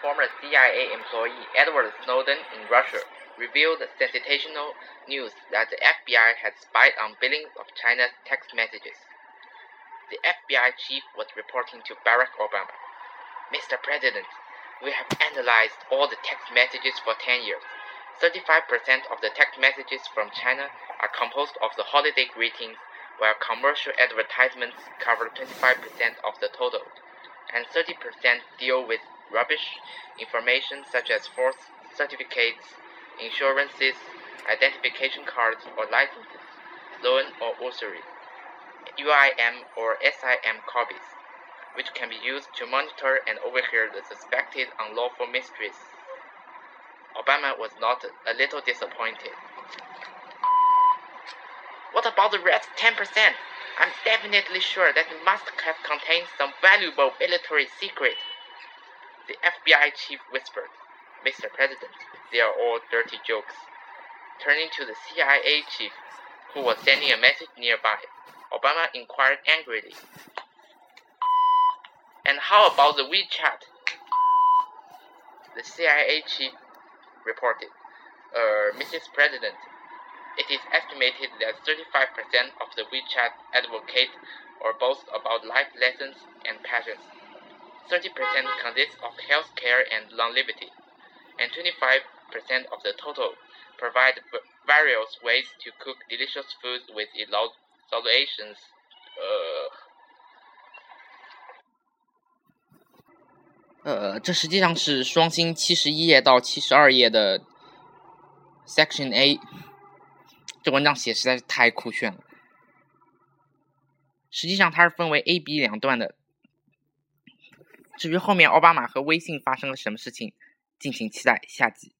former CIA employee Edward Snowden in Russia revealed sensational news that the FBI had spied on billions of China's text messages. The FBI chief was reporting to Barack Obama Mr. President, we have analyzed all the text messages for 10 years. 35% of the text messages from China are composed of the holiday greetings, while commercial advertisements cover 25% of the total, and 30% deal with rubbish information such as false certificates, insurances, identification cards or licenses, loan or usury, UIM or SIM copies, which can be used to monitor and overhear the suspected unlawful mysteries. Obama was not a little disappointed. What about the rest 10%? I'm definitely sure that it must have contained some valuable military secret. The FBI chief whispered, Mr. President, they are all dirty jokes. Turning to the CIA chief, who was sending a message nearby, Obama inquired angrily. And how about the WeChat? The CIA chief reported, uh, Mrs. President, it is estimated that 35% of the WeChat advocate or boast about life lessons and passions. 30% consists of health care and longevity, and 25% of the total provide various ways to cook delicious foods with evaluations. Uh, 呃，这实际上是双星七十一页到七十二页的 Section A。这文章写实在是太酷炫了。实际上它是分为 A、B 两段的。 至于后面奥巴马和微信发生了什么事情，敬请期待下集。